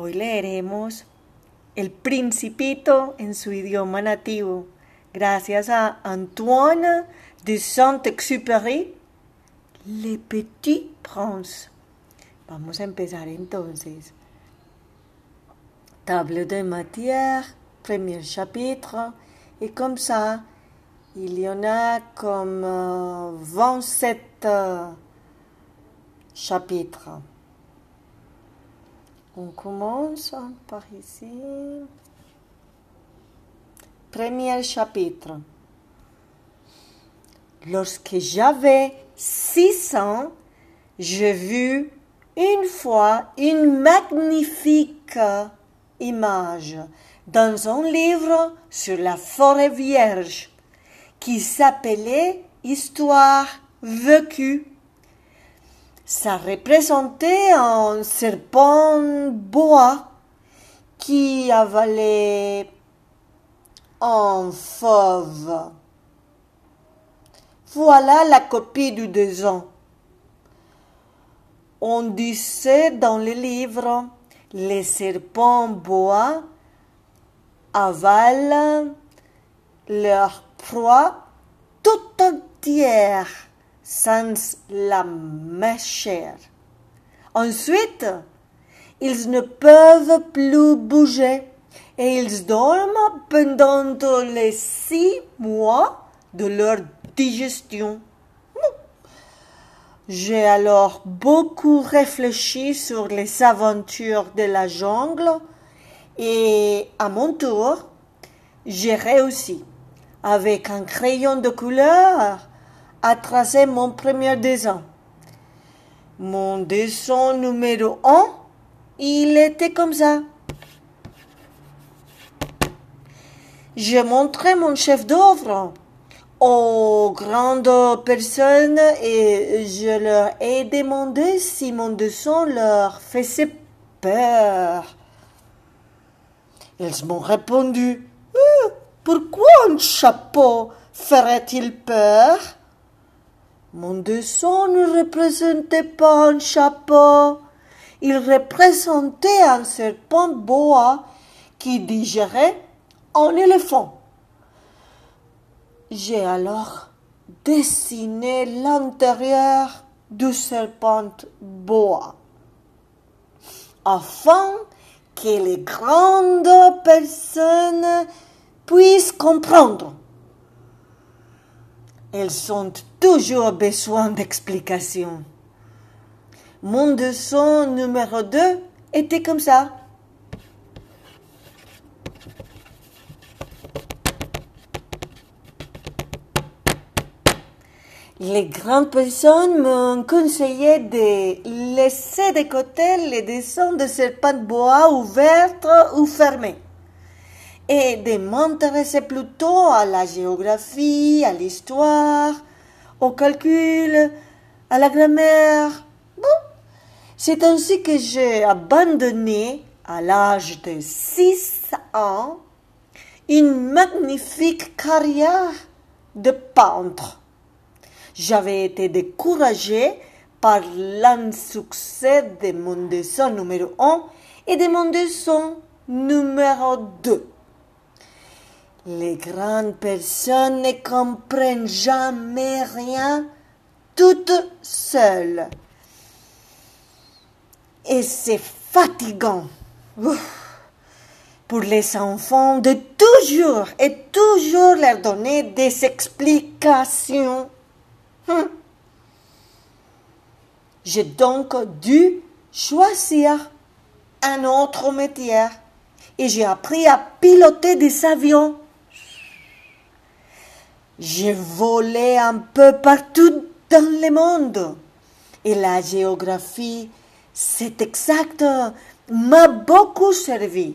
Hoy leeremos El Principito en su idioma nativo, gracias a Antoine de Saint-Exupéry, Le Petit Prince. Vamos a empezar entonces. Table de matière, premier chapitre, et comme ça, il y en a comme euh, 27 euh, chapitres. On commence par ici. Premier chapitre. Lorsque j'avais six ans, j'ai vu une fois une magnifique image dans un livre sur la forêt vierge qui s'appelait Histoire vécue. Ça représentait un serpent bois qui avalait un fauve. Voilà la copie du dessin. On disait dans le livre, les serpents bois avalent leur proie tout entière sans la mâcher. Ensuite, ils ne peuvent plus bouger et ils dorment pendant les six mois de leur digestion. J'ai alors beaucoup réfléchi sur les aventures de la jungle et à mon tour, j'ai réussi, avec un crayon de couleur, à tracer mon premier dessin. Mon dessin numéro un, il était comme ça. J'ai montré mon chef d'œuvre aux grandes personnes et je leur ai demandé si mon dessin leur faisait peur. Ils m'ont répondu Euh, Pourquoi un chapeau ferait-il peur? Mon dessin ne représentait pas un chapeau. Il représentait un serpent boa qui digérait un éléphant. J'ai alors dessiné l'intérieur du serpent boa afin que les grandes personnes puissent comprendre. Elles ont toujours besoin d'explications. Mon dessin numéro 2 était comme ça. Les grandes personnes m'ont conseillé de laisser de côté les dessins de serpents de bois ouverts ou fermés et de m'intéresser plutôt à la géographie, à l'histoire, au calcul, à la grammaire. Bon, c'est ainsi que j'ai abandonné, à l'âge de 6 ans, une magnifique carrière de peintre. J'avais été découragée par l'insuccès de mon dessin numéro 1 et de mon dessin numéro 2. Les grandes personnes ne comprennent jamais rien toutes seules. Et c'est fatigant pour les enfants de toujours et toujours leur donner des explications. Hum. J'ai donc dû choisir un autre métier et j'ai appris à piloter des avions. J'ai volé un peu partout dans le monde et la géographie, c'est exact, m'a beaucoup servi.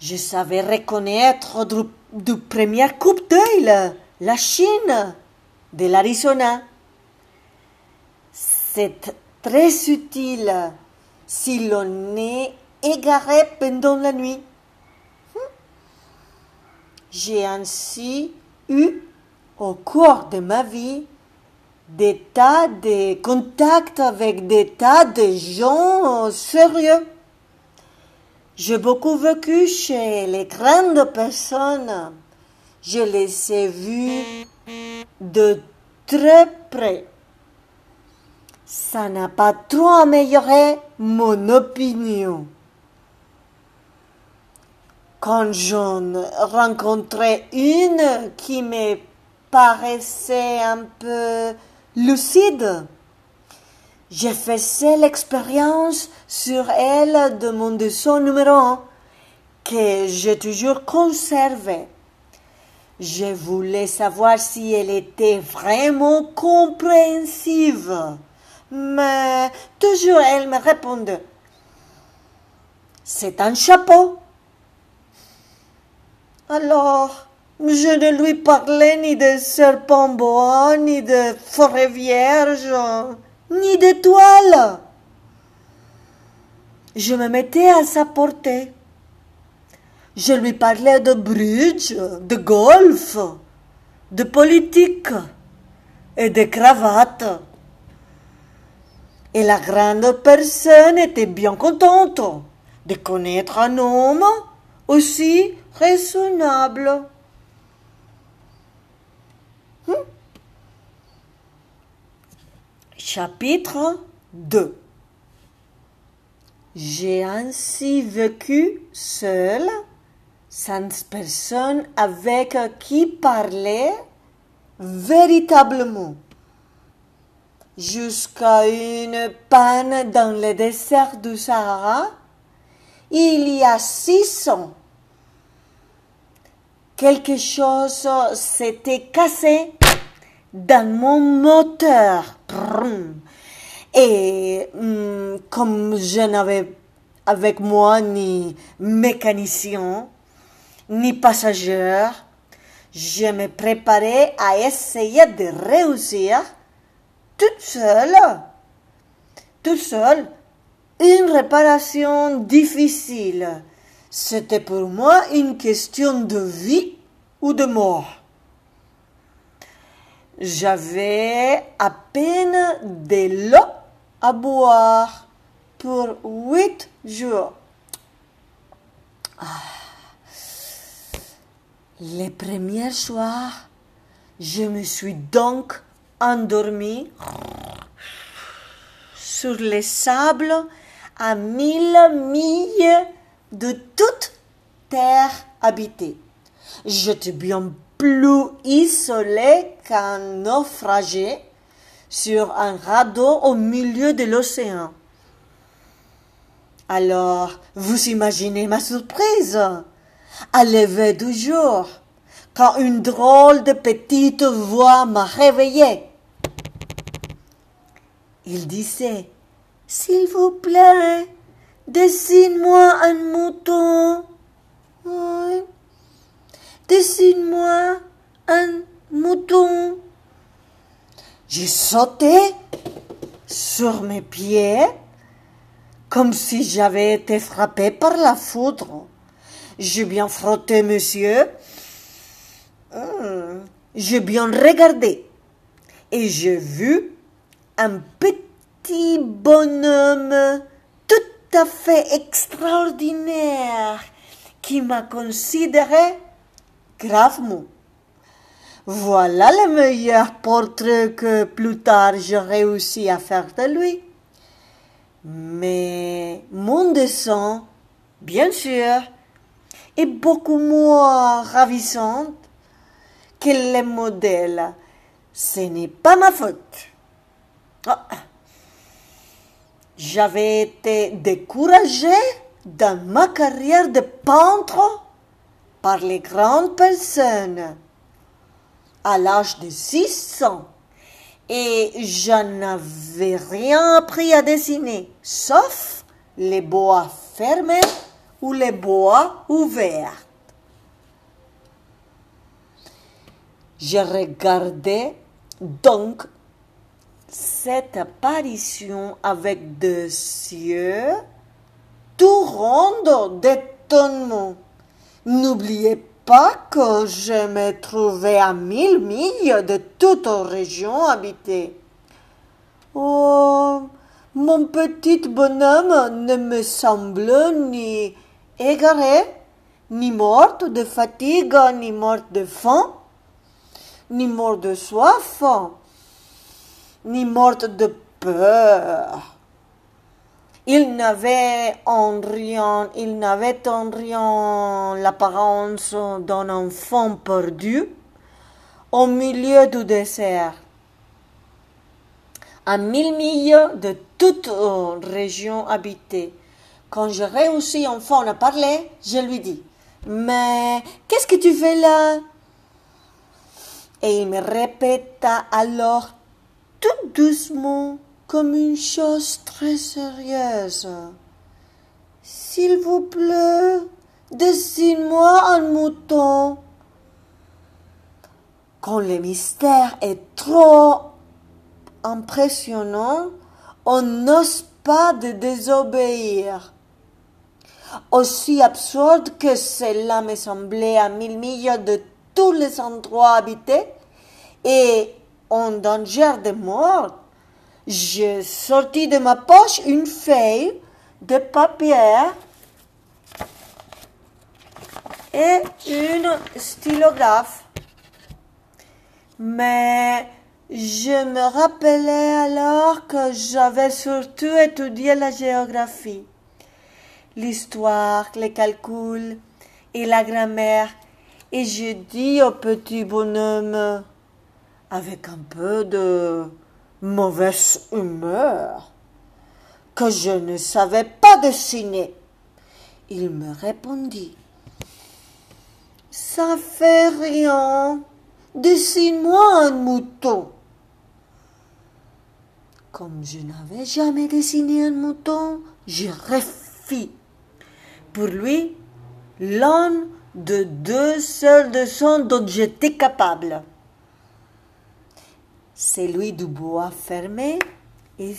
Je savais reconnaître du, premier coup d'œil la Chine de l'Arizona. C'est très utile si l'on est égaré pendant la nuit. J'ai ainsi eu, au cours de ma vie, des tas de contacts avec des tas de gens sérieux. J'ai beaucoup vécu chez les grandes personnes. Je les ai vus de très près. Ça n'a pas trop amélioré mon opinion. Quand j'en rencontrais une qui me paraissait un peu lucide, j'ai fait l'expérience sur elle de mon dessin numéro un que j'ai toujours conservé. Je voulais savoir si elle était vraiment compréhensive. Mais toujours elle me répondait. C'est un chapeau. Alors, je ne lui parlais ni de serpent bois, ni de forêt vierge, ni d'étoiles. Je me mettais à sa portée. Je lui parlais de bridge, de golf, de politique et de cravate. Et la grande personne était bien contente de connaître un homme aussi raisonnable. Hmm? Chapitre 2 J'ai ainsi vécu seul, sans personne avec qui parler véritablement jusqu'à une panne dans le désert du Sahara il y a six ans. Quelque chose s'était cassé dans mon moteur. Et hmm, comme je n'avais avec moi ni mécanicien, ni passager, je me préparais à essayer de réussir toute seule, toute seule, une réparation difficile. C'était pour moi une question de vie ou de mort. J'avais à peine de l'eau à boire pour huit jours. Ah. Les premiers soirs, je me suis donc endormi sur les sables à mille milles de toute terre habitée. J'étais bien plus isolé qu'un naufragé sur un radeau au milieu de l'océan. Alors, vous imaginez ma surprise à lever du jour, quand une drôle de petite voix m'a réveillé. Il disait, S'il vous plaît, dessine-moi un mouton. Dessine-moi un mouton. J'ai sauté sur mes pieds comme si j'avais été frappé par la foudre. J'ai bien frotté, monsieur. Hmm. J'ai bien regardé. Et j'ai vu un petit bonhomme à fait extraordinaire qui m'a considéré gravement. Voilà le meilleur portrait que plus tard j'ai réussi à faire de lui. Mais mon dessin, bien sûr, est beaucoup moins ravissante que le modèle. Ce n'est pas ma faute. Ah. J'avais été découragé dans ma carrière de peintre par les grandes personnes à l'âge de six ans et je n'avais rien appris à dessiner, sauf les bois fermés ou les bois ouverts. Je regardais donc cette apparition avec des yeux tout ronds d'étonnement. N'oubliez pas que je me trouvais à mille milles de toute région habitée. Oh, mon petit bonhomme ne me semble ni égaré, ni morte de fatigue, ni morte de faim, ni morte de soif, ni morte de peur. Il n'avait en rien, il n'avait en rien l'apparence d'un enfant perdu au milieu du désert. À mille milles de toute région habitée. Quand je réussis enfin à parler, je lui dis Mais qu'est-ce que tu fais là? Et il me répéta alors tout doucement comme une chose très sérieuse. S'il vous plaît, dessine-moi un mouton. Quand le mystère est trop impressionnant, on n'ose pas de désobéir. Aussi absurde que cela me semblait à mille milles de tous les endroits habités et en danger de mort, j'ai sorti de ma poche une feuille de papier et une stylographe. Mais je me rappelais alors que j'avais surtout étudié la géographie, l'histoire, les calculs et la grammaire, et j'ai dit au petit bonhomme, avec un peu de mauvaise humeur, que je ne savais pas dessiner. Il me répondit, ça fait rien, dessine-moi un mouton. Comme je n'avais jamais dessiné un mouton, je refis. Pour lui, l'un de deux seuls dessins dont j'étais capable celui du bois fermé, et,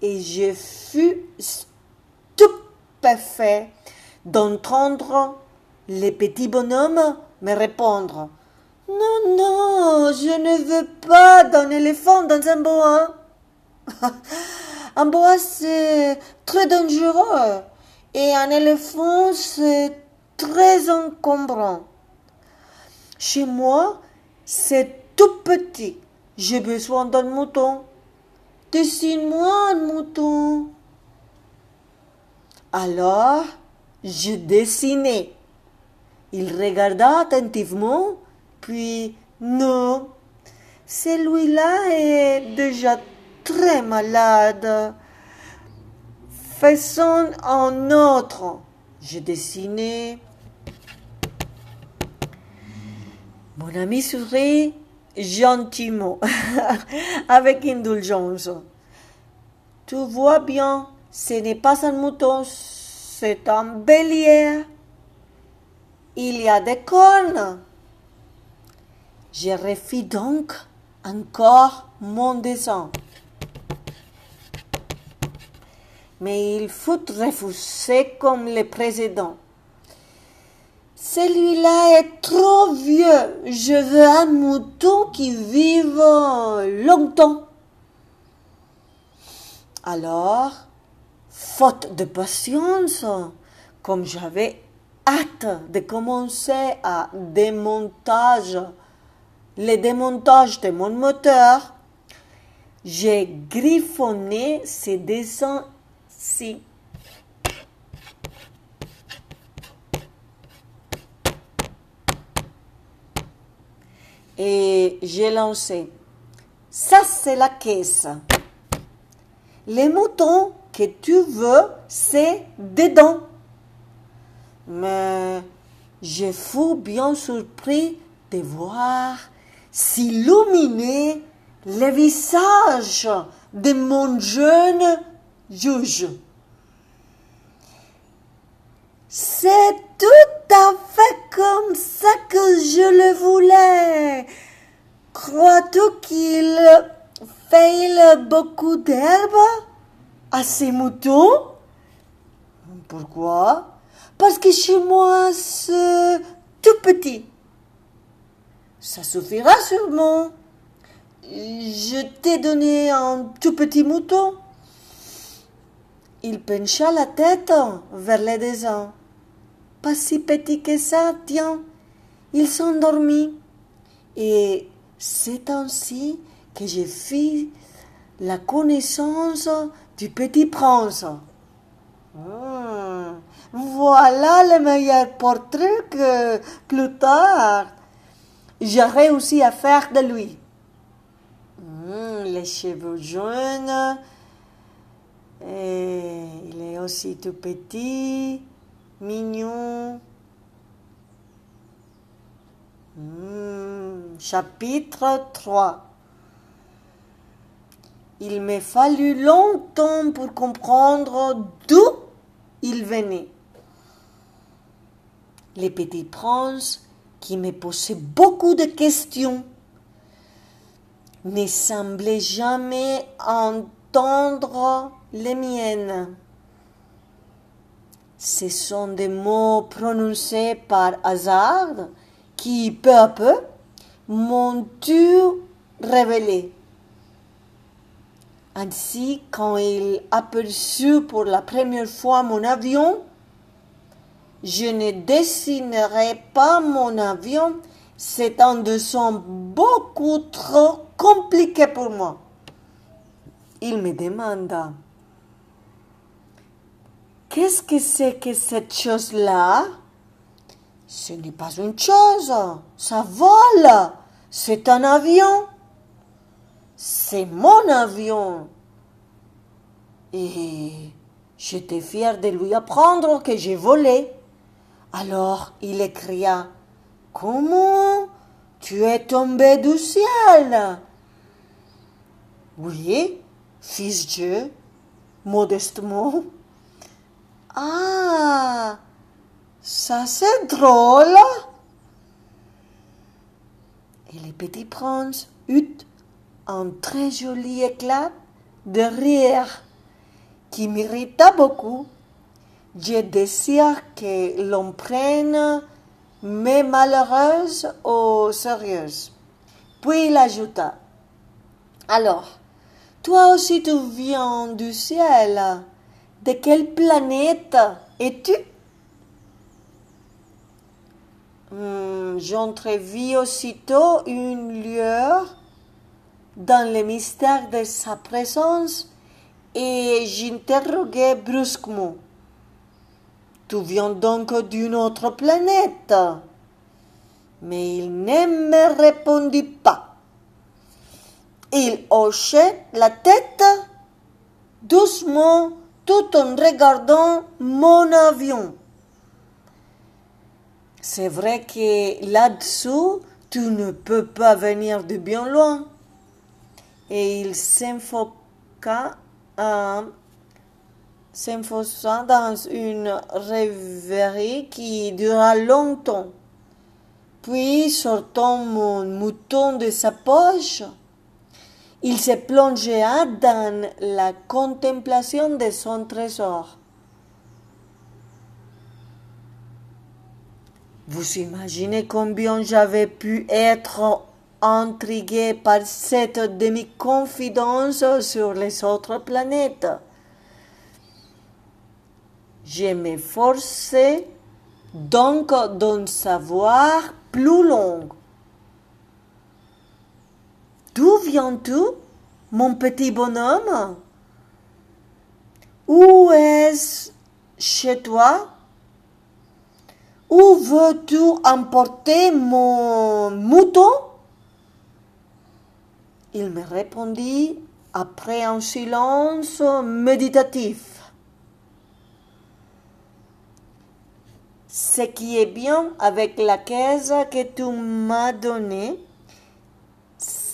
et je fus stupéfait d'entendre les petits bonhommes me répondre Non, non, je ne veux pas d'un éléphant dans un bois. un bois, c'est très dangereux. Et un éléphant, c'est très encombrant. Chez moi, c'est tout petit. J'ai besoin d'un mouton. Dessine-moi un mouton. Alors, je dessinai. Il regarda attentivement, puis non, celui-là est déjà très malade. Faisons un autre. Je dessinais. Mon ami sourit gentiment, avec indulgence. Tu vois bien, ce n'est pas un mouton, c'est un bélier. Il y a des cornes. Je refis donc encore mon dessin. Mais il fut refusé comme le précédent. Celui-là est trop vieux. Je veux un mouton qui vive longtemps. Alors, faute de patience, comme j'avais hâte de commencer à démontage, le démontage de mon moteur, j'ai griffonné ces dessins-ci. Et j'ai lancé. Ça, c'est la caisse. Les moutons que tu veux, c'est dedans. Mais je fus bien surpris de voir s'illuminer le visage de mon jeune juge. C'est tout à fait comme ça que je le voulais. Crois-tu qu'il fait beaucoup d'herbe à ces moutons? Pourquoi? Parce que chez moi, c'est tout petit. Ça suffira sûrement. Je t'ai donné un tout petit mouton. Il pencha la tête vers les deux Pas si petit que ça, tiens. Il s'endormit. Et c'est ainsi que j'ai fait la connaissance du petit prince. Hmm. voilà le meilleur portrait que plus tard j'ai réussi à faire de lui. Hmm, les cheveux jaunes, et il est aussi tout petit, mignon. Hmm, chapitre 3 Il m'a fallu longtemps pour comprendre d'où il venait. Les petits princes qui me posaient beaucoup de questions ne semblaient jamais entendre les miennes. Ce sont des mots prononcés par hasard qui, peu à peu, m'ont tout révélé. Ainsi, quand il aperçut pour la première fois mon avion, je ne dessinerai pas mon avion, c'est un dessin beaucoup trop compliqué pour moi. Il me demanda Qu'est-ce que c'est que cette chose-là? Ce n'est pas une chose, ça vole, c'est un avion. C'est mon avion. Et j'étais fier de lui apprendre que j'ai volé. Alors il écria Comment tu es tombé du ciel? Oui, fils Dieu, modestement. Ah, ça c'est drôle. Et le petit prince eut un très joli éclat de rire qui m'irrita beaucoup. Je désire que l'on prenne mes malheureuses au sérieux. Puis il ajouta Alors, toi aussi tu viens du ciel. De quelle planète es-tu? Hmm, J'entrevis aussitôt une lueur dans le mystère de sa présence et j'interroguai brusquement. Tu viens donc d'une autre planète? Mais il ne me répondit pas. Il hochait la tête doucement tout en regardant mon avion. C'est vrai que là-dessous, tu ne peux pas venir de bien loin. Et il s'enfoca dans une rêverie qui dura longtemps. Puis, sortant mon mouton de sa poche, il se plongea dans la contemplation de son trésor. Vous imaginez combien j'avais pu être intrigué par cette demi-confidence sur les autres planètes. Je m'efforçais donc d'en savoir plus long D'où viens-tu, mon petit bonhomme? Où est-ce chez toi? Où veux-tu emporter mon mouton? Il me répondit après un silence méditatif. Ce qui est bien avec la caisse que tu m'as donnée,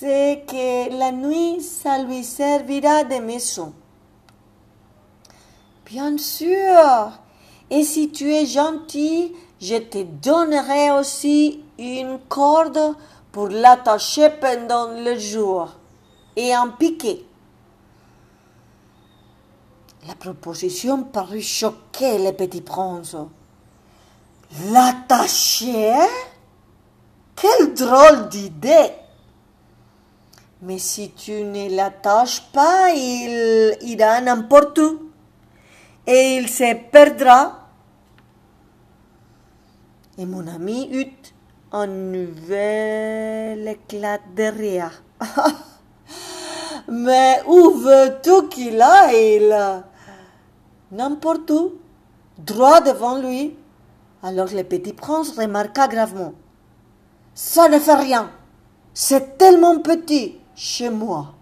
c'est que la nuit, ça lui servira de maison. Bien sûr. Et si tu es gentil, je te donnerai aussi une corde pour l'attacher pendant le jour et un piquet. La proposition parut choquer le petit prince. L'attacher? Quelle drôle d'idée Mais si tu ne l'attaches pas, il ira n'importe où et il se perdra. Et mon ami eut un nouvel éclat de rire. Mais où veux-tu qu'il aille? N'importe où, droit devant lui. Alors le petit prince remarqua gravement. Ça ne fait rien. C'est tellement petit chez moi.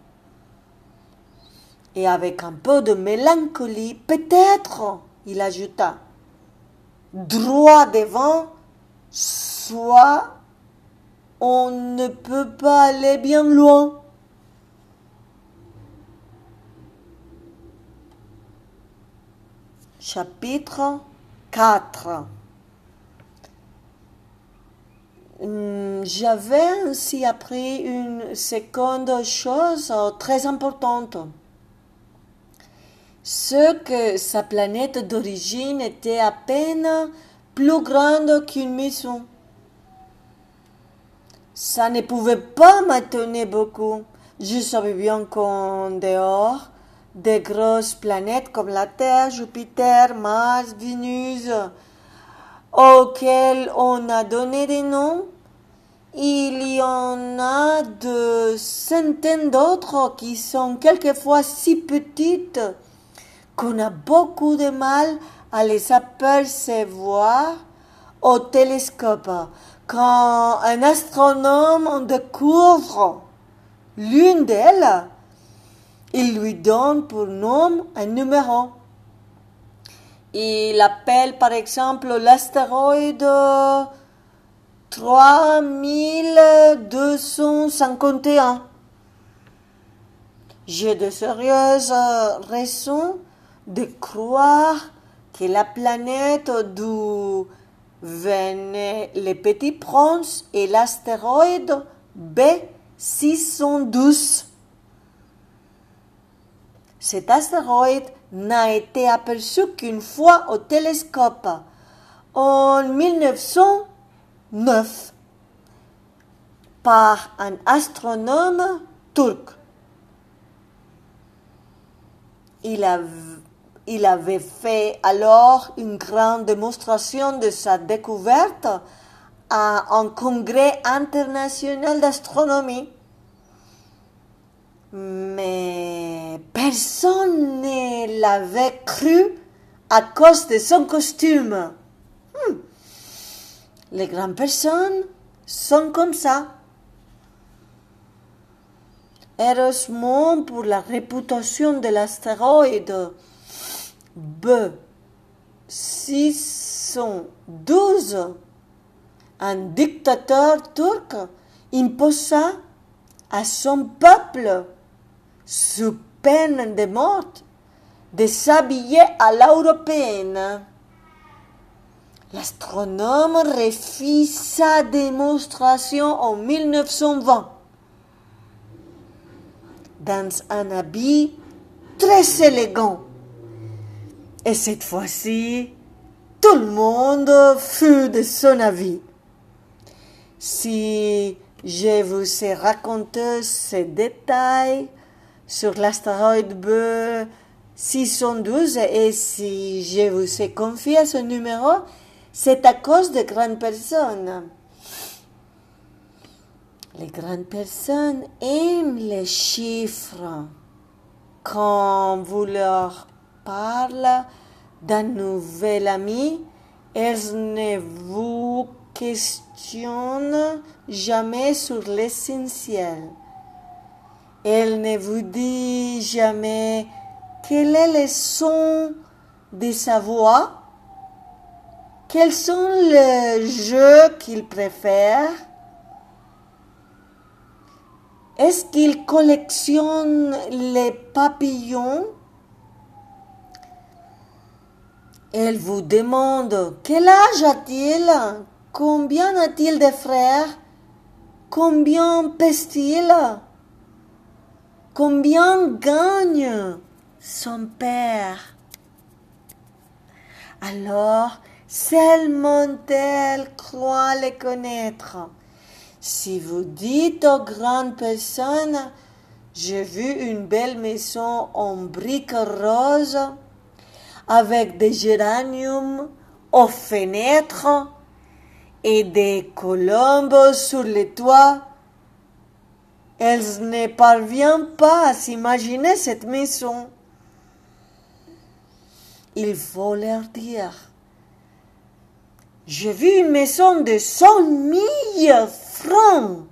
Et avec un peu de mélancolie, peut-être, il ajouta, droit devant, soit on ne peut pas aller bien loin. Chapitre 4 hum, J'avais ainsi appris une seconde chose très importante. Ce que sa planète d'origine était à peine plus grande qu'une maison. Ça ne pouvait pas m'étonner beaucoup. Je savais bien qu'en dehors des grosses planètes comme la Terre, Jupiter, Mars, Vénus, auxquelles on a donné des noms, il y en a de centaines d'autres qui sont quelquefois si petites qu'on a beaucoup de mal à les apercevoir au télescope. Quand un astronome découvre l'une d'elles, il lui donne pour nom un numéro. Il appelle par exemple l'astéroïde 3251. J'ai de sérieuses raisons de croire que la planète d'où venaient les petits princes est l'astéroïde B612. Cet astéroïde n'a été aperçu qu'une fois au télescope en 1909 par un astronome turc. Il, avait fait alors une grande démonstration de sa découverte à un congrès international d'astronomie. Mais personne ne l'avait cru à cause de son costume. Hmm. Les grandes personnes sont comme ça. Heureusement pour la réputation de l'astéroïde B612, un dictateur turc imposa à son peuple sous peine de mort, de s'habiller à l'européenne. L'astronome refit sa démonstration en 1920 dans un habit très élégant. Et cette fois-ci, tout le monde fut de son avis. Si je vous ai raconté ces détails, sur l'astéroïde B 612 et si je vous ai confié ce numéro, c'est à cause de grandes personnes. Les grandes personnes aiment les chiffres. Quand vous leur parlez d'un nouvel ami, elles ne vous questionnent jamais sur l'essentiel. Elle ne vous dit jamais quel est le son de sa voix, quels sont les jeux qu'il préfère, est-ce qu'il collectionne les papillons? Elle vous demande quel âge a-t-il? Combien a-t-il de frères? Combien pèse-t-il? Combien gagne son père? Alors, seulement elle croit les connaître. Si vous dites aux grandes personnes, j'ai vu une belle maison en briques roses, avec des géraniums aux fenêtres et des colombes sur les toits, elles ne parviennent pas à s'imaginer cette maison. Il faut leur dire. J'ai vu une maison de cent mille francs,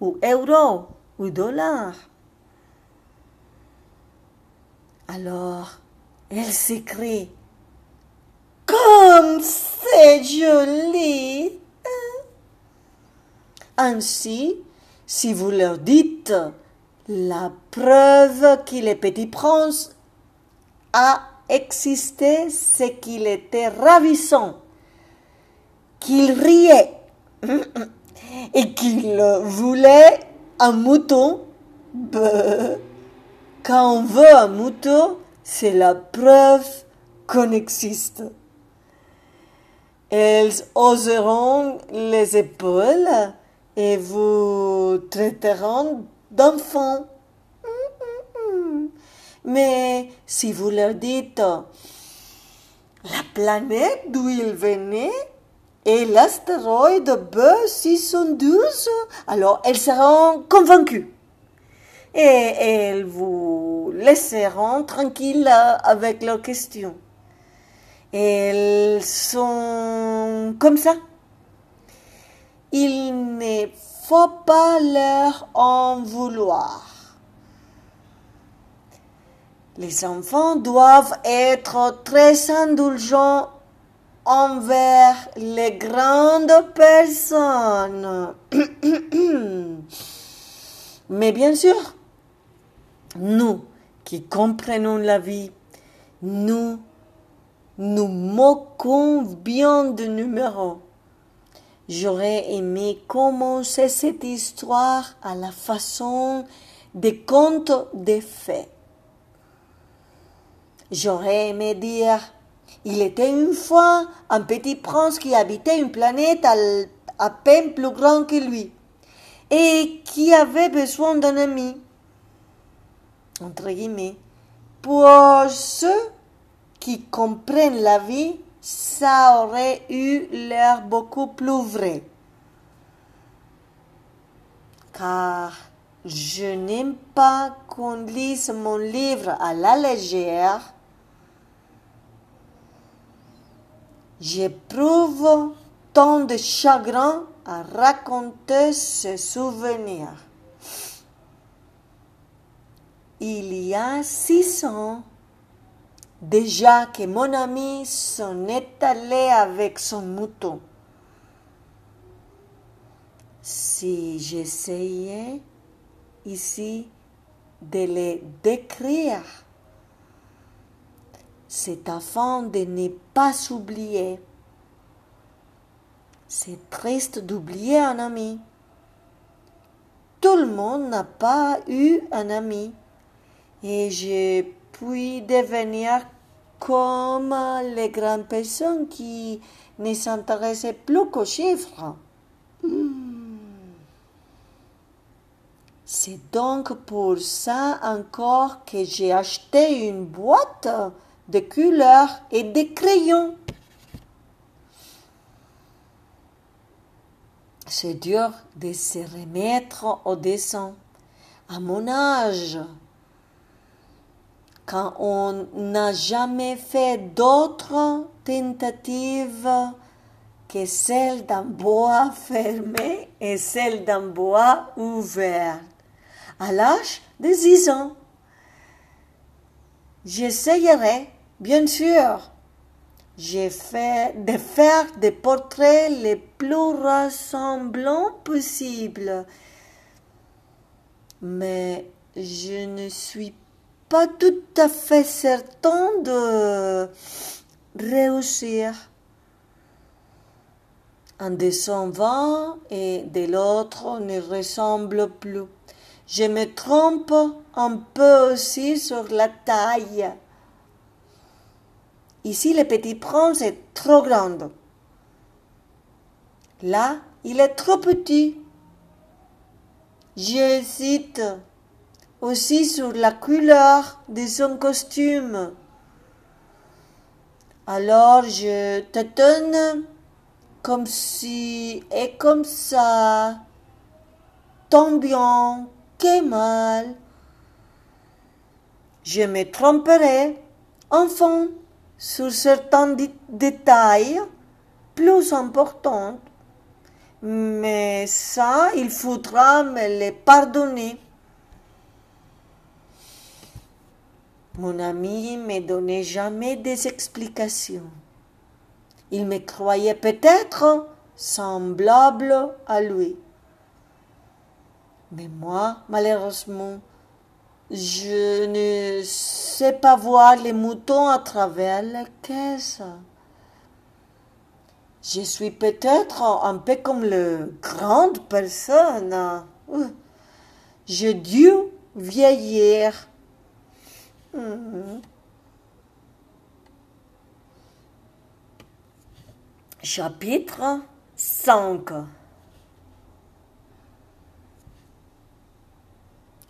ou euros, ou dollars. Alors, elle s'écrie, comme c'est joli. Ainsi, si vous leur dites la preuve que le petit prince a existé, c'est qu'il était ravissant, qu'il riait et qu'il voulait un mouton. Quand on veut un mouton, c'est la preuve qu'on existe. Elles oseront les épaules et vous traiteront d'enfants. Mais si vous leur dites la planète d'où ils venaient et l'astéroïde B612, alors elles seront convaincues. Et elles vous laisseront tranquille avec leurs questions. Elles sont comme ça. Il ne faut pas leur en vouloir. Les enfants doivent être très indulgents envers les grandes personnes. Mais bien sûr, nous qui comprenons la vie, nous nous moquons bien de numéros. J'aurais aimé commencer cette histoire à la façon des contes des fées. J'aurais aimé dire il était une fois un petit prince qui habitait une planète à, peine plus grande que lui et qui avait besoin d'un ami. Entre guillemets. Pour ceux qui comprennent la vie, ça aurait eu l'air beaucoup plus vrai. Car je n'aime pas qu'on lise mon livre à la légère J'éprouve tant de chagrin à raconter ce souvenir. Il y a six ans, déjà que mon ami s'en est allé avec son mouton. Si j'essayais ici de les décrire, c'est afin de ne pas s'oublier. C'est triste d'oublier un ami. Tout le monde n'a pas eu un ami. Et je puis devenir comme les grandes personnes qui ne s'intéressaient plus qu'aux chiffres. Hmm. C'est donc pour ça encore que j'ai acheté une boîte de couleurs et des crayons. C'est dur de se remettre au dessin. À mon âge, on n'a jamais fait d'autres tentatives que celle d'un bois fermé et celle d'un bois ouvert, à l'âge de 10 ans. J'essayerai Bien sûr, j'ai fait de faire des portraits les plus ressemblants possibles. Mais je ne suis pas tout à fait certain de réussir. Un dessin va et de l'autre ne ressemble plus. Je me trompe un peu aussi sur la taille. Ici, le petit prince est trop grand. Là, il est trop petit. J'hésite aussi sur la couleur de son costume. Alors je tâtonne comme si et comme ça, tant bien que mal. Je me tromperai, enfin, sur certains détails plus importants. Mais ça, il faudra me les pardonner. Mon ami ne me donnait jamais des explications. Il me croyait peut-être semblable à lui. Mais moi, malheureusement, je ne sais pas voir les moutons à travers la caisse. Je suis peut-être un peu comme le grande personne. Je dû vieillir. Hmm. Chapitre 5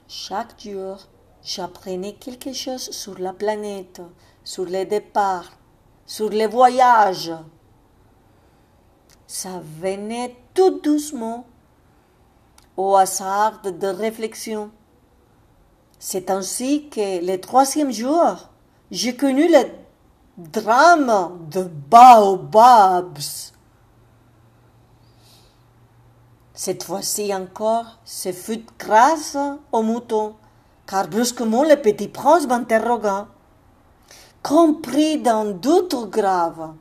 Chaque jour, j'apprenais quelque chose sur la planète, sur les départs, sur les voyages. Ça venait tout doucement, au hasard de réflexion. C'est ainsi que le troisième jour, j'ai connu le drame de Baobabs. Cette fois-ci encore, ce fut grâce au mouton, car brusquement le petit prince m'interrogua, compris d'un doute grave.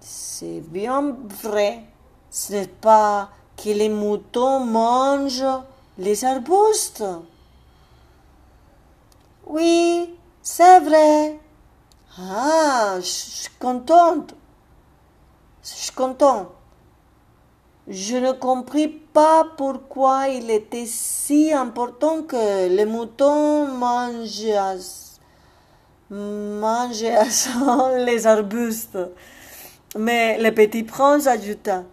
C'est bien vrai, ce n'est pas que les moutons mangent les arbustes. Oui, c'est vrai. Ah, je suis contente. Je suis contente. Je ne compris pas pourquoi il était si important que les moutons mangent, les arbustes. Mais le petit prince ajouta,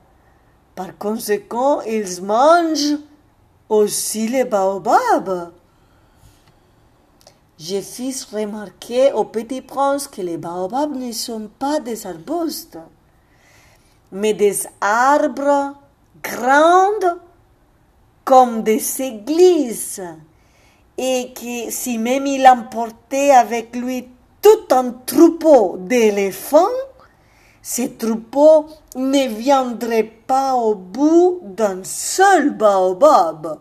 par conséquent, ils mangent aussi les baobabs. Je fis remarquer au petit prince que les baobabs ne sont pas des arbustes, mais des arbres grandes comme des églises et que si même il emportait avec lui tout un troupeau d'éléphants, ces troupeaux ne viendraient pas au bout d'un seul baobab.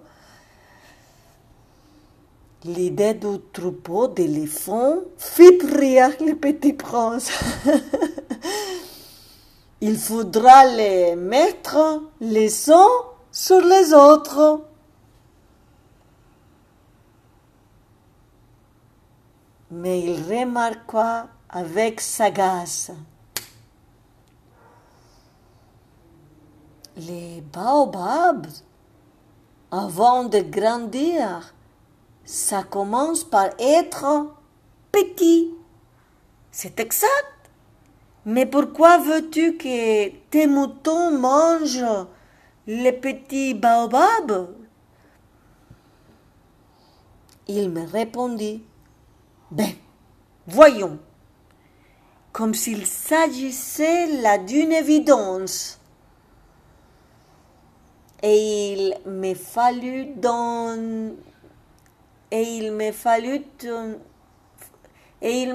L'idée du troupeau d'éléphants fit rire le petit prince. Il faudra les mettre les uns sur les autres. Mais il remarqua avec sagesse. Les baobabs, avant de grandir, ça commence par être petit. C'est exact. Mais pourquoi veux-tu que tes moutons mangent les petits baobabs? Il me répondit, Ben, voyons, comme s'il s'agissait là d'une évidence. Et il me fallut dans et il me fallut et il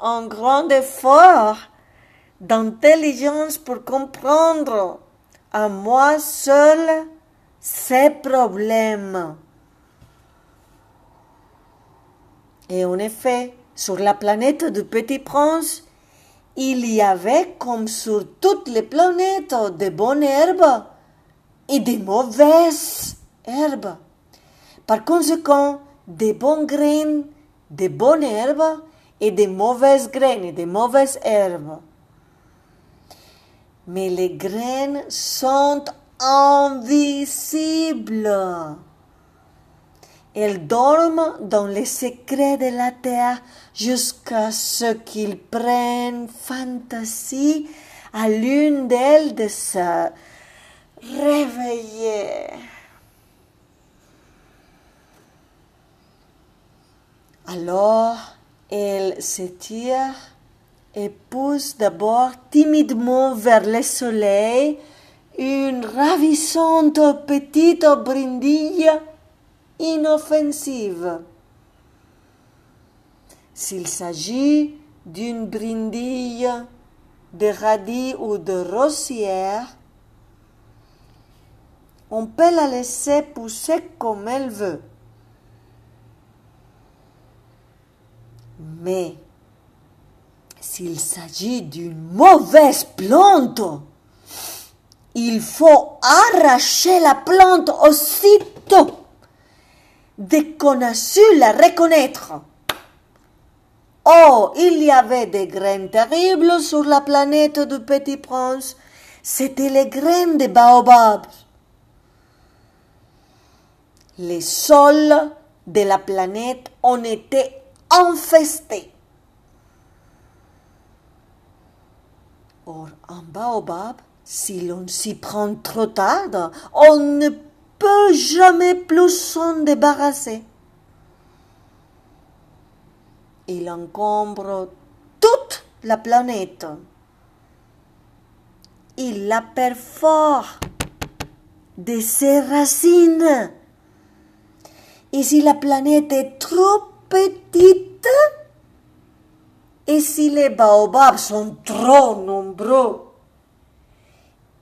un grand effort d'intelligence pour comprendre à moi seul ces problèmes. Et en effet, sur la planète du Petit Prince, il y avait, comme sur toutes les planètes, de bonnes herbes et de mauvaises herbes. Par conséquent, des bonnes graines, de bonnes herbes et de mauvaises graines et de mauvaises herbes. Mais les graines sont invisibles. Elles dorment dans les secrets de la terre jusqu'à ce qu'ils prennent fantaisie à l'une d'elles de se réveiller. Alors, elle s'étire et pousse d'abord timidement vers le soleil une ravissante petite brindille inoffensive. S'il s'agit d'une brindille de radis ou de rosière, on peut la laisser pousser comme elle veut. Mais s'il s'agit d'une mauvaise plante, il faut arracher la plante aussitôt dès qu'on a su la reconnaître. Oh, il y avait des graines terribles sur la planète du Petit Prince. C'étaient les graines des baobabs. Les sols de la planète ont été infestés. Or, un baobab, si l'on s'y prend trop tard, on ne peut jamais plus s'en débarrasser. Il encombre toute la planète. Il la perfore de ses racines. Et si la planète est trop petite, et si les baobabs sont trop nombreux,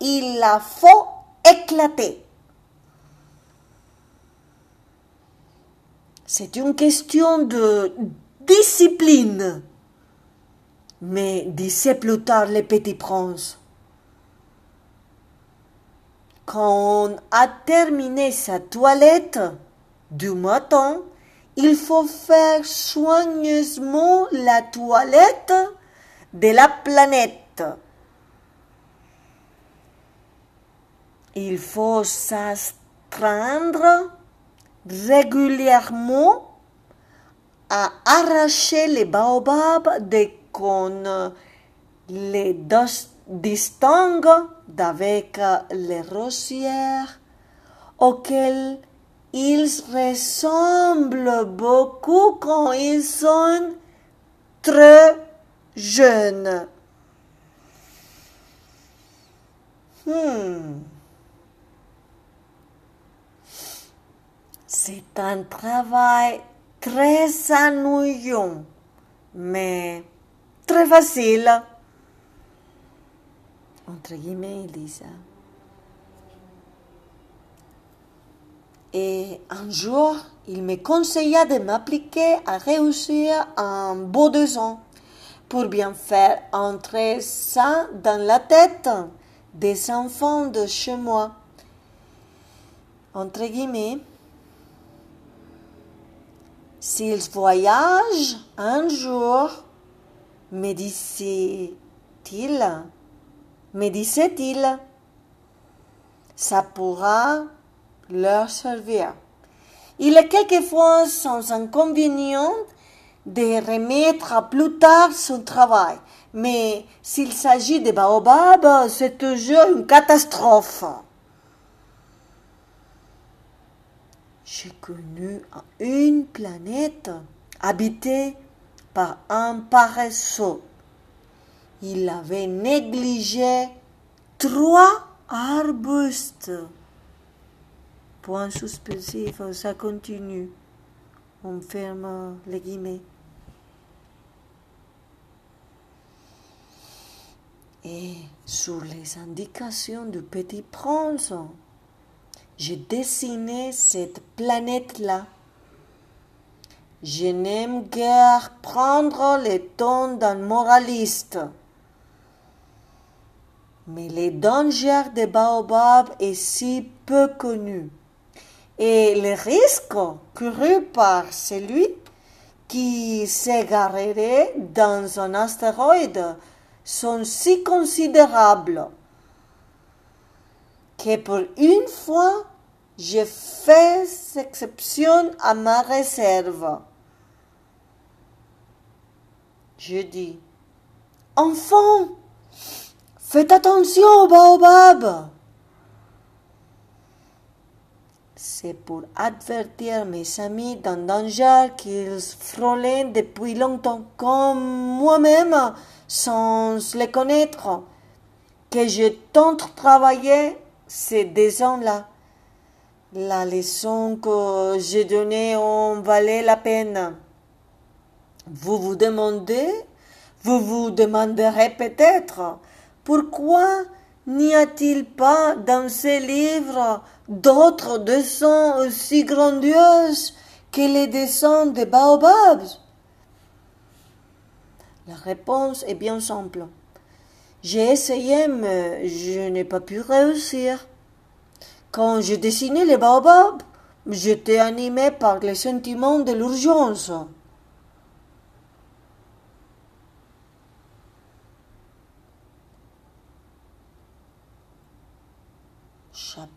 il la faut éclater. C'est une question de discipline. Mais disait plus tard le petit prince. Quand on a terminé sa toilette du matin, il faut faire soigneusement la toilette de la planète. Il faut s'astreindre régulièrement à arracher les baobabs dès qu'on les distingue d'avec les rosières auxquelles ils ressemblent beaucoup quand ils sont très jeunes. Hmm. C'est un travail très ennuyant, mais très facile. Entre guillemets, il dit. Et un jour, il me conseilla de m'appliquer à réussir un beau deux pour bien faire entrer ça dans la tête des enfants de chez moi. Entre guillemets, s'ils voyagent un jour, me disait-il, me disait-il, ça pourra leur servir. Il est quelquefois sans inconvénient de remettre à plus tard son travail, mais s'il s'agit de baobab, c'est toujours une catastrophe. J'ai connu une planète habitée par un paresseux. Il avait négligé trois arbustes. Point suspensif, ça continue. On ferme les guillemets. Et sur les indications du petit prince, j'ai dessiné cette planète-là. Je n'aime guère prendre le ton d'un moraliste. Mais les dangers des baobabs est si peu connu. Et les risques courus par celui qui s'égarerait dans un astéroïde sont si considérables que pour une fois, je fais exception à ma réserve. Je dis, enfant, faites attention au baobab. C'est pour avertir mes amis d'un danger qu'ils frôlaient depuis longtemps, comme moi-même, sans les connaître, que je tente de travailler ces deux ans-là. La leçon que j'ai donnée en valait la peine. Vous vous demandez, vous vous demanderez peut-être, pourquoi n'y a-t-il pas dans ces livres d'autres dessins aussi grandioses que les dessins des baobabs La réponse est bien simple. J'ai essayé, mais je n'ai pas pu réussir. Quand je dessinais les baobabs, j'étais animé par les sentiments de l'urgence.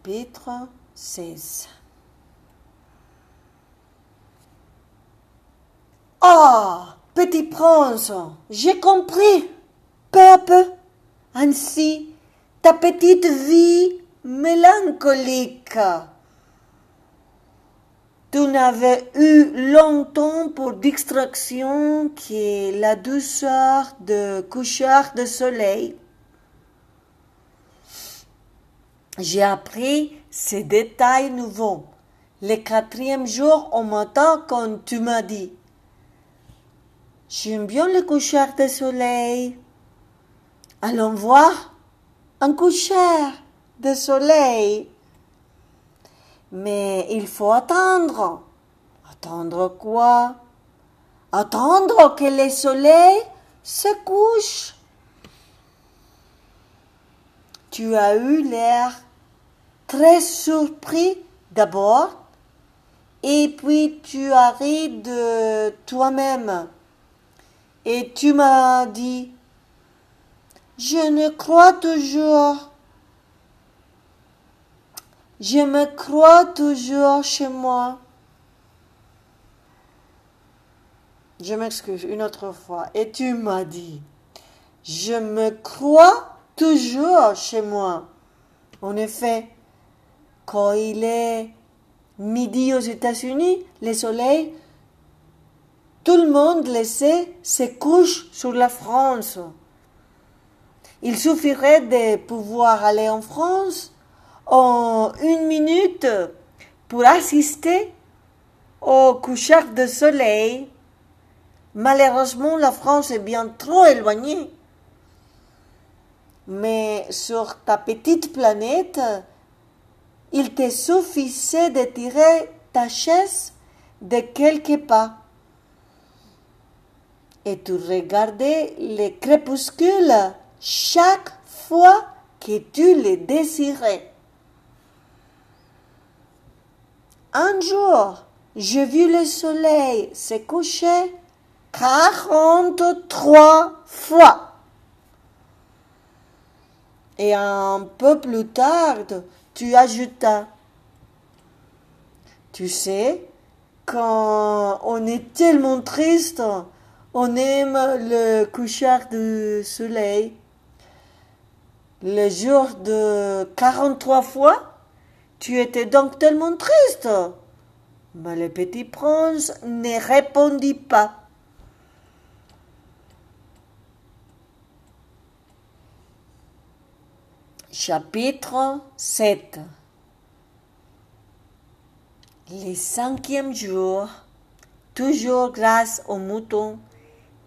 Chapitre 16 Ah, petit prince, j'ai compris, peu à peu. Ainsi, ta petite vie mélancolique. Tu n'avais eu longtemps pour distraction que la douceur de coucher de soleil j'ai appris ces détails nouveaux. Le quatrième jour au matin, quand tu m'as dit, j'aime bien le coucher de soleil. Allons voir un coucher de soleil. Mais il faut attendre. Attendre quoi? Attendre que le soleil se couche. Tu as eu l'air très surpris d'abord, et puis tu as ri de toi-même, et tu m'as dit, je ne crois toujours, je me crois toujours chez moi. Je m'excuse une autre fois. Et tu m'as dit, je me crois toujours chez moi. En effet, quand il est midi aux États-Unis, le soleil, tout le monde le sait, se couche sur la France. Il suffirait de pouvoir aller en France en une minute pour assister au coucher de soleil. Malheureusement, la France est bien trop éloignée. Mais sur ta petite planète, il te suffisait de tirer ta chaise de quelques pas. Et tu regardais les crépuscules chaque fois que tu les désirais. Un jour, je vis le soleil se coucher quarante-trois fois. Et un peu plus tard, tu ajoutas. Tu sais, quand on est tellement triste, on aime le coucher du soleil. Le jour de 43 fois, tu étais donc tellement triste. Mais le petit prince ne répondit pas. Chapitre 7 Le cinquième jour, toujours grâce au mouton,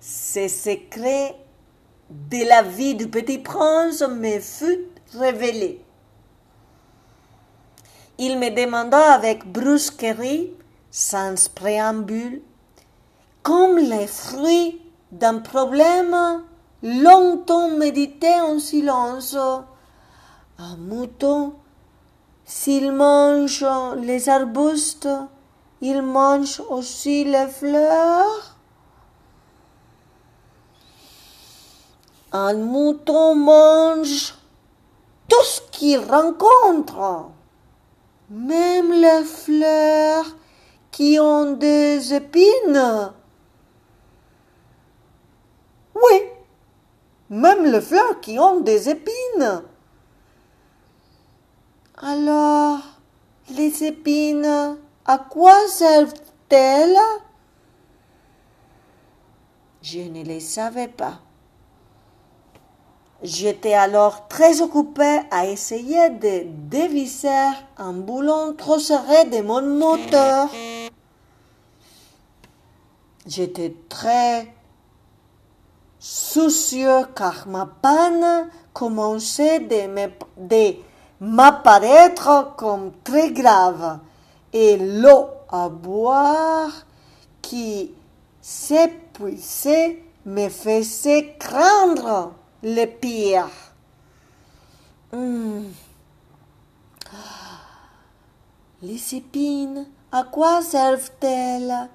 ce secret de la vie du petit prince me fut révélé. Il me demanda avec brusquerie, sans préambule, comme les fruits d'un problème longtemps médité en silence, un mouton, s'il mange les arbustes, il mange aussi les fleurs. Un mouton mange tout ce qu'il rencontre. même les fleurs qui ont des épines. Oui, même les fleurs qui ont des épines. Alors, les épines, à quoi servent-elles? Je ne les savais pas. J'étais alors très occupé à essayer de dévisser un boulon trop serré de mon moteur. J'étais très soucieux car ma panne commençait de m'apparaître comme très grave et l'eau à boire qui s'épuisait me faisait craindre le pire. Hmm. Les épines, à quoi servent-elles?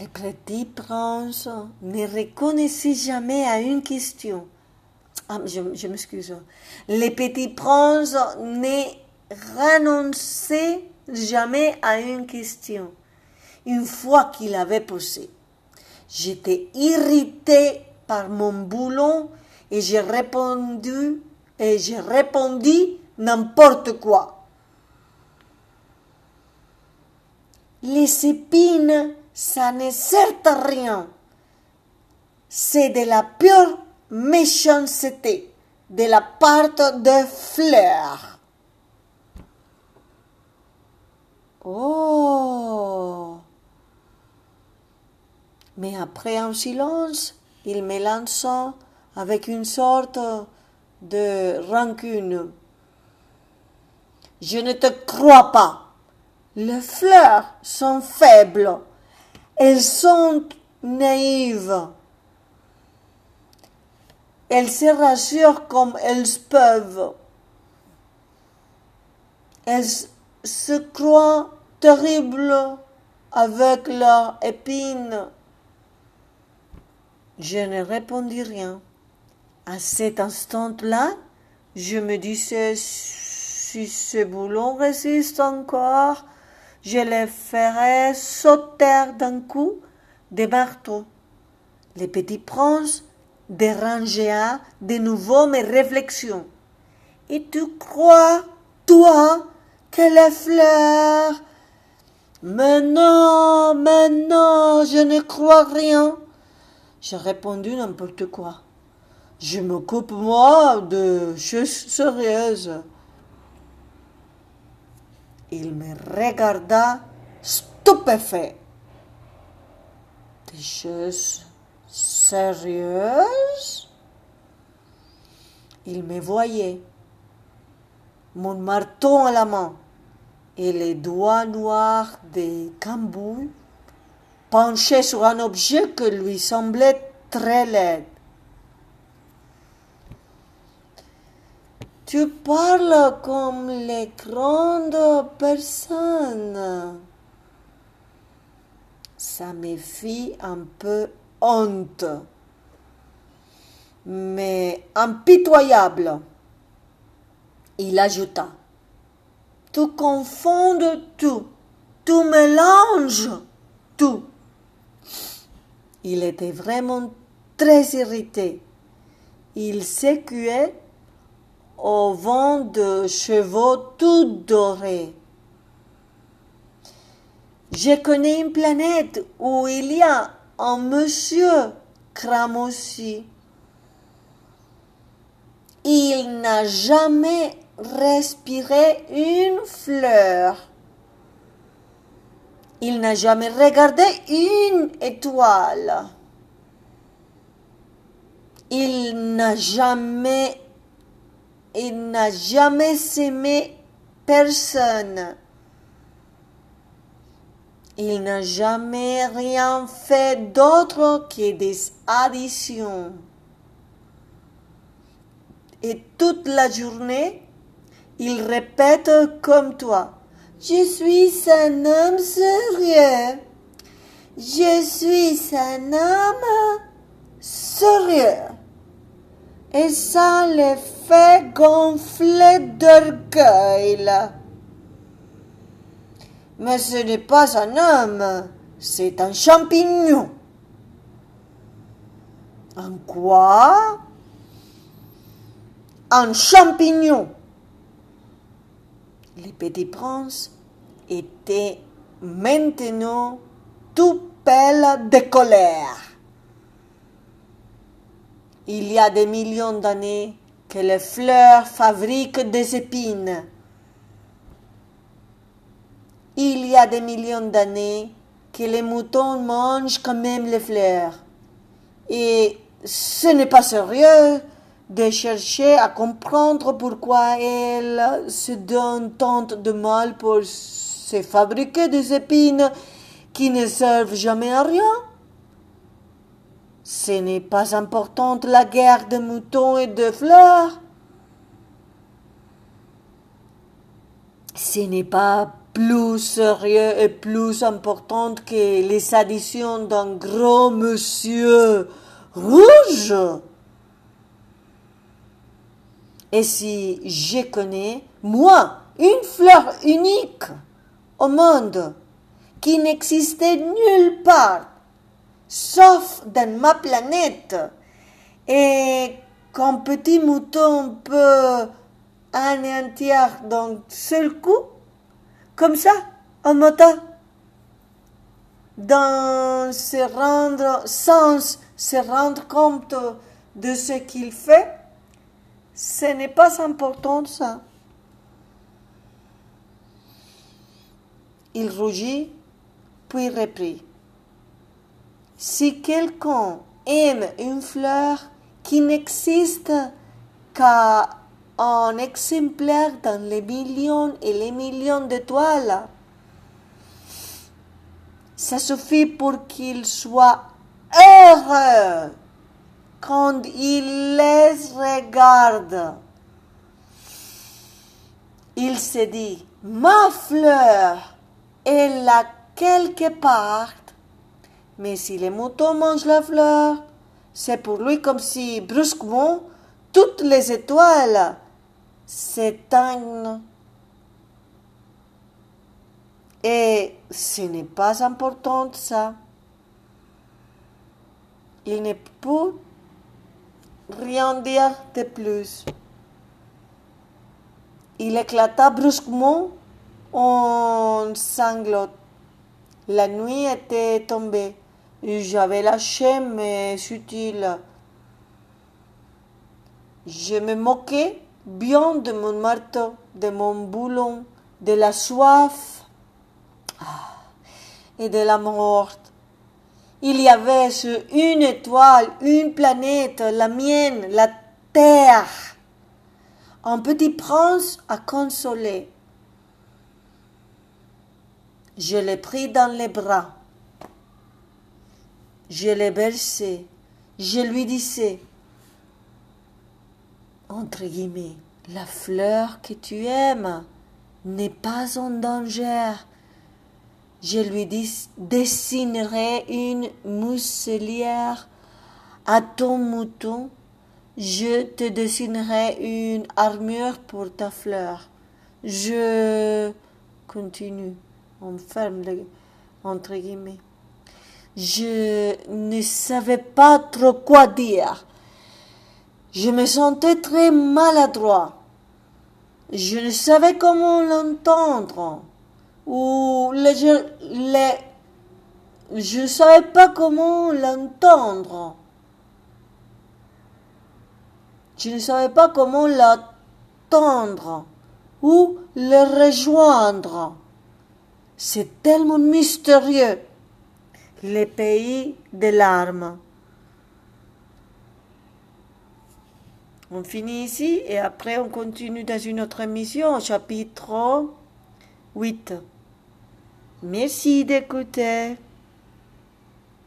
Les petits princes ne reconnaissaient jamais à une question. Ah, je, m'excuse. Les petits princes ne renonçaient jamais à une question. Une fois qu'il avait posé, j'étais irrité par mon boulon et j'ai répondu et j'ai répondu n'importe quoi. Les épines, ça ne sert à rien. C'est de la pure méchanceté de la part de fleurs. Oh. Mais après un silence, il me lança avec une sorte de rancune. Je ne te crois pas. Les fleurs sont faibles. Elles sont naïves. Elles se rassurent comme elles peuvent. Elles se croient terribles avec leurs épines. Je ne répondis rien. À cet instant-là, je me disais, si ce boulon résiste encore, je le ferai sauter d'un coup des marteaux. Le petit prince dérangea de nouveau mes réflexions. Et tu crois, toi, que les fleurs... Mais non, mais non, je ne crois rien. J'ai répondu n'importe quoi. Je m'occupe, moi, de choses sérieuses. Il me regarda stupéfait. Des choses sérieuses Il me voyait, mon marteau à la main et les doigts noirs des cambouis penché sur un objet que lui semblait très laid. Tu parles comme les grandes personnes. Ça me fit un peu mais impitoyable. Il ajouta, Tu confonds tout, tu mélanges tout. Il était vraiment très irrité. Il s'écuait au vent de chevaux tout dorés. Je connais une planète où il y a un monsieur Cramoisi. Il n'a jamais respiré une fleur. Il n'a jamais regardé une étoile. Il n'a jamais, il n'a jamais aimé personne. Il n'a jamais rien fait d'autre que des additions. Et toute la journée, il répète comme toi. Je suis un homme sérieux. Je suis un homme sérieux. et ça les fait gonfler d'orgueil. Mais ce n'est pas un homme, c'est un champignon. Un quoi? Un champignon. Les petits princes étaient maintenant tout pâles de colère. Il y a des millions d'années que les fleurs fabriquent des épines. Il y a des millions d'années que les moutons mangent quand même les fleurs. Et ce n'est pas sérieux de chercher à comprendre pourquoi elles se donnent tant de mal pour se fabriquer des épines qui ne servent jamais à rien. Ce n'est pas importante la guerre de moutons et de fleurs. Ce n'est pas plus sérieux et plus important que les additions d'un gros monsieur rouge. Et si je connais, moi, une fleur unique au monde qui n'existait nulle part, sauf dans ma planète, et qu'un petit mouton peut anéantir d'un seul coup, comme ça, en moto, dans se rendre, sans se rendre compte de ce qu'il fait, ce n'est pas important ça. Il rougit, puis reprit. Si quelqu'un aime une fleur qui n'existe qu'à un exemplaire dans les millions et les millions d'étoiles, ça suffit pour qu'il soit heureux quand il les regarde. Il se dit, ma fleur est là quelque part, mais si les moutons mangent la fleur, c'est pour lui comme si brusquement toutes les étoiles s'éteignent. Et ce n'est pas important ça. Il ne peut rien dire de plus. Il éclata brusquement en sanglots. La nuit était tombée. J'avais lâché mes utiles. Je me moquais bien de mon marteau, de mon boulon, de la soif et de la mort. Il y avait sur une étoile, une planète, la mienne, la Terre. Un petit prince à consoler. Je l'ai pris dans les bras. Je l'ai bercé. Je lui disais, entre guillemets, la fleur que tu aimes n'est pas en danger. Je lui dessinerai une muselière à ton mouton. Je te dessinerai une armure pour ta fleur. Je continue, on ferme entre guillemets. Je ne savais pas trop quoi dire. Je me sentais très maladroit. Je ne savais comment l'entendre. Ou les, les, je ne savais pas comment l'entendre. Je ne savais pas comment l'attendre ou le rejoindre. C'est tellement mystérieux. Les pays des larmes. On finit ici et après on continue dans une autre émission, chapitre 8. Merci d'écouter.